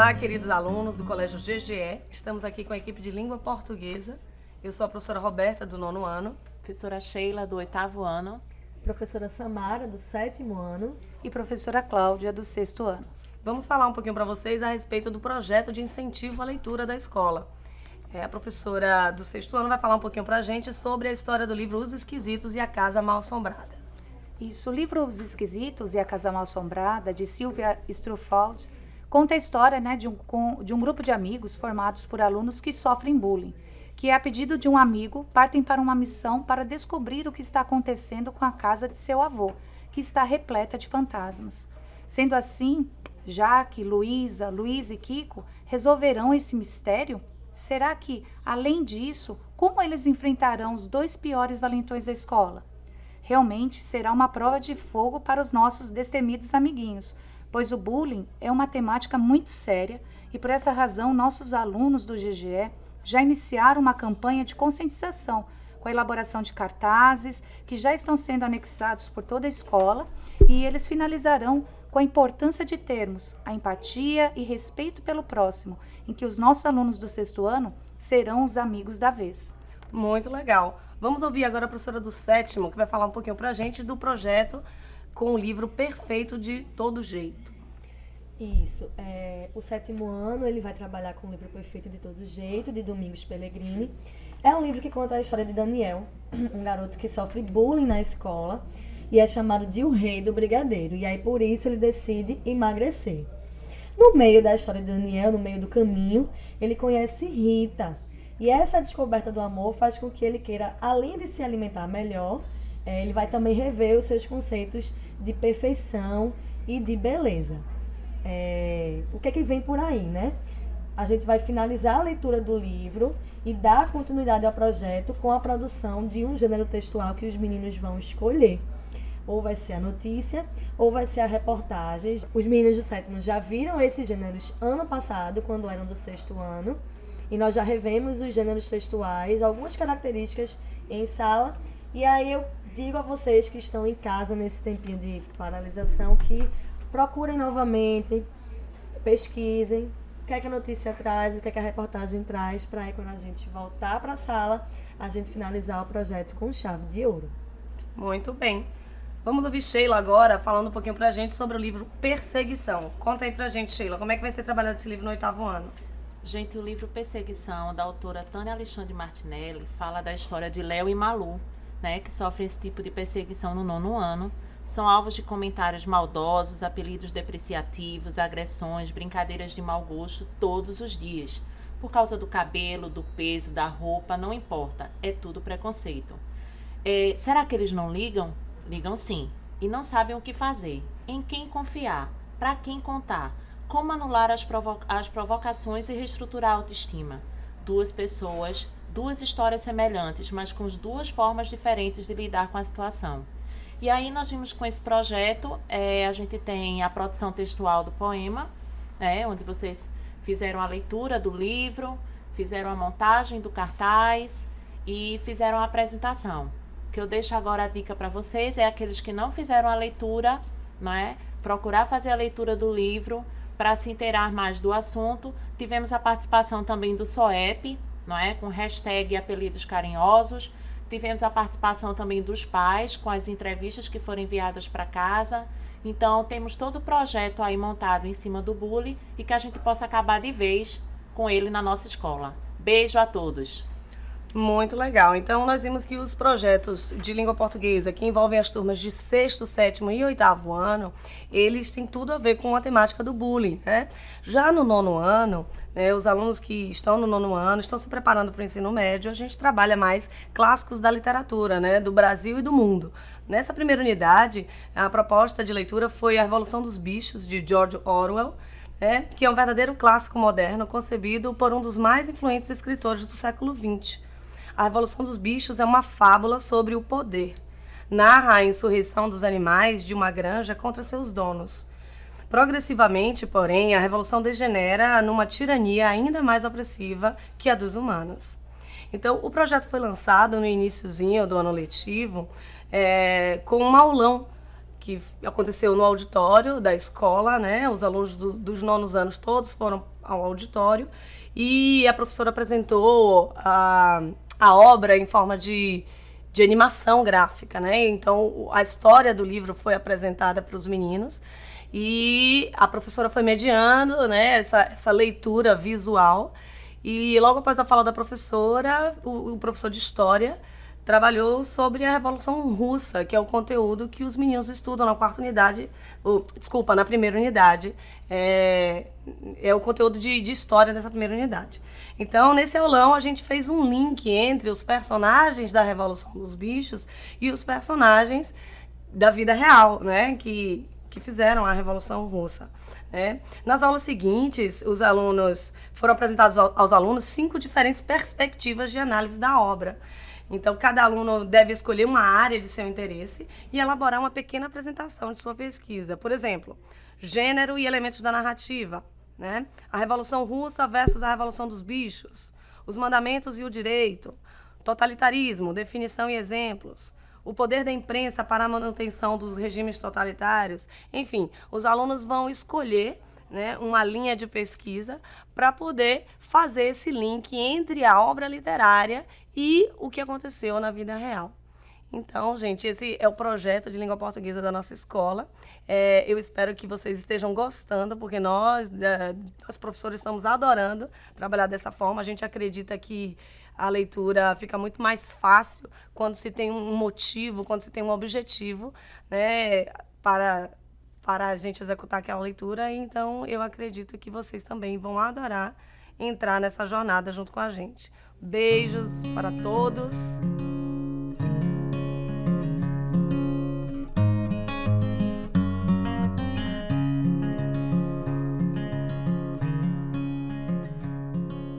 Olá, queridos alunos do Colégio GGE. Estamos aqui com a equipe de língua portuguesa. Eu sou a professora Roberta, do nono ano. Professora Sheila, do oitavo ano. Professora Samara, do sétimo ano. E professora Cláudia, do sexto ano. Vamos falar um pouquinho para vocês a respeito do projeto de incentivo à leitura da escola. É, a professora do sexto ano vai falar um pouquinho para a gente sobre a história do livro Os Esquisitos e a Casa Mal Assombrada. Isso, o livro Os Esquisitos e a Casa Mal Assombrada, de Sylvia Struffald, conta a história né, de, um, de um grupo de amigos formados por alunos que sofrem bullying, que a pedido de um amigo partem para uma missão para descobrir o que está acontecendo com a casa de seu avô, que está repleta de fantasmas. Sendo assim, Jaque, Luísa, Luiz e Kiko resolverão esse mistério? Será que, além disso, como eles enfrentarão os dois piores valentões da escola? Realmente será uma prova de fogo para os nossos destemidos amiguinhos, pois o bullying é uma temática muito séria e por essa razão nossos alunos do GGE já iniciaram uma campanha de conscientização com a elaboração de cartazes que já estão sendo anexados por toda a escola e eles finalizarão com a importância de termos a empatia e respeito pelo próximo, em que os nossos alunos do sexto ano serão os amigos da vez. Muito legal. Vamos ouvir agora a professora do sétimo, que vai falar um pouquinho para a gente do projeto com o livro Perfeito de Todo Jeito. Isso. É, o sétimo ano ele vai trabalhar com o livro Perfeito de Todo Jeito, de Domingos Pellegrini. É um livro que conta a história de Daniel, um garoto que sofre bullying na escola e é chamado de o rei do brigadeiro. E aí por isso ele decide emagrecer. No meio da história de Daniel, no meio do caminho, ele conhece Rita. E essa descoberta do amor faz com que ele queira, além de se alimentar melhor, é, ele vai também rever os seus conceitos de perfeição e de beleza. É, o que é que vem por aí, né? A gente vai finalizar a leitura do livro e dar continuidade ao projeto com a produção de um gênero textual que os meninos vão escolher. Ou vai ser a notícia, ou vai ser a reportagem. Os meninos do sétimo já viram esses gêneros ano passado, quando eram do sexto ano, e nós já revemos os gêneros textuais, algumas características em sala. E aí eu digo a vocês que estão em casa nesse tempinho de paralisação que procurem novamente, pesquisem o que é que a notícia traz, o que é que a reportagem traz, para aí quando a gente voltar para a sala, a gente finalizar o projeto com chave de ouro. Muito bem. Vamos ouvir Sheila agora falando um pouquinho para a gente sobre o livro Perseguição. Conta aí para a gente, Sheila, como é que vai ser trabalhado esse livro no oitavo ano? Gente, o livro Perseguição, da autora Tânia Alexandre Martinelli, fala da história de Léo e Malu, né, que sofrem esse tipo de perseguição no nono ano. São alvos de comentários maldosos, apelidos depreciativos, agressões, brincadeiras de mau gosto todos os dias. Por causa do cabelo, do peso, da roupa, não importa, é tudo preconceito. É, será que eles não ligam? Ligam sim, e não sabem o que fazer, em quem confiar, para quem contar, como anular as, provo as provocações e reestruturar a autoestima. Duas pessoas duas histórias semelhantes, mas com duas formas diferentes de lidar com a situação. E aí nós vimos com esse projeto, é, a gente tem a produção textual do poema, né, onde vocês fizeram a leitura do livro, fizeram a montagem do cartaz e fizeram a apresentação. O que eu deixo agora a dica para vocês é aqueles que não fizeram a leitura, né, procurar fazer a leitura do livro para se inteirar mais do assunto. Tivemos a participação também do SOEP, não é? Com hashtag apelidos carinhosos. Tivemos a participação também dos pais com as entrevistas que foram enviadas para casa. Então, temos todo o projeto aí montado em cima do bullying e que a gente possa acabar de vez com ele na nossa escola. Beijo a todos! Muito legal. Então, nós vimos que os projetos de língua portuguesa que envolvem as turmas de sexto, sétimo e oitavo ano, eles têm tudo a ver com a temática do bullying, né? Já no nono ano, né, os alunos que estão no nono ano estão se preparando para o ensino médio, a gente trabalha mais clássicos da literatura, né, do Brasil e do mundo. Nessa primeira unidade, a proposta de leitura foi A Revolução dos Bichos, de George Orwell, né, que é um verdadeiro clássico moderno concebido por um dos mais influentes escritores do século XX. A Revolução dos Bichos é uma fábula sobre o poder. Narra a insurreição dos animais de uma granja contra seus donos. Progressivamente, porém, a revolução degenera numa tirania ainda mais opressiva que a dos humanos. Então, o projeto foi lançado no iníciozinho do ano letivo é, com um aulão que aconteceu no auditório da escola, né? Os alunos do, dos nonos anos todos foram ao auditório e a professora apresentou a, a obra em forma de, de animação gráfica, né? Então a história do livro foi apresentada para os meninos e a professora foi mediando, né? Essa, essa leitura visual e logo após a fala da professora, o, o professor de história trabalhou sobre a Revolução Russa, que é o conteúdo que os meninos estudam na quarta unidade, ou, desculpa, na primeira unidade. É, é o conteúdo de, de, história dessa primeira unidade. Então, nesse aulão, a gente fez um link entre os personagens da Revolução dos Bichos e os personagens da vida real, né, que, que fizeram a Revolução Russa. Né? Nas aulas seguintes, os alunos foram apresentados aos alunos cinco diferentes perspectivas de análise da obra. Então, cada aluno deve escolher uma área de seu interesse e elaborar uma pequena apresentação de sua pesquisa. Por exemplo, gênero e elementos da narrativa, né? a Revolução Russa versus a Revolução dos Bichos, os mandamentos e o direito, totalitarismo, definição e exemplos, o poder da imprensa para a manutenção dos regimes totalitários. Enfim, os alunos vão escolher né, uma linha de pesquisa para poder fazer esse link entre a obra literária e o que aconteceu na vida real. Então, gente, esse é o projeto de língua portuguesa da nossa escola. É, eu espero que vocês estejam gostando, porque nós, é, professores, estamos adorando trabalhar dessa forma. A gente acredita que a leitura fica muito mais fácil quando se tem um motivo, quando se tem um objetivo, né, para para a gente executar aquela leitura. Então, eu acredito que vocês também vão adorar entrar nessa jornada junto com a gente. Beijos para todos.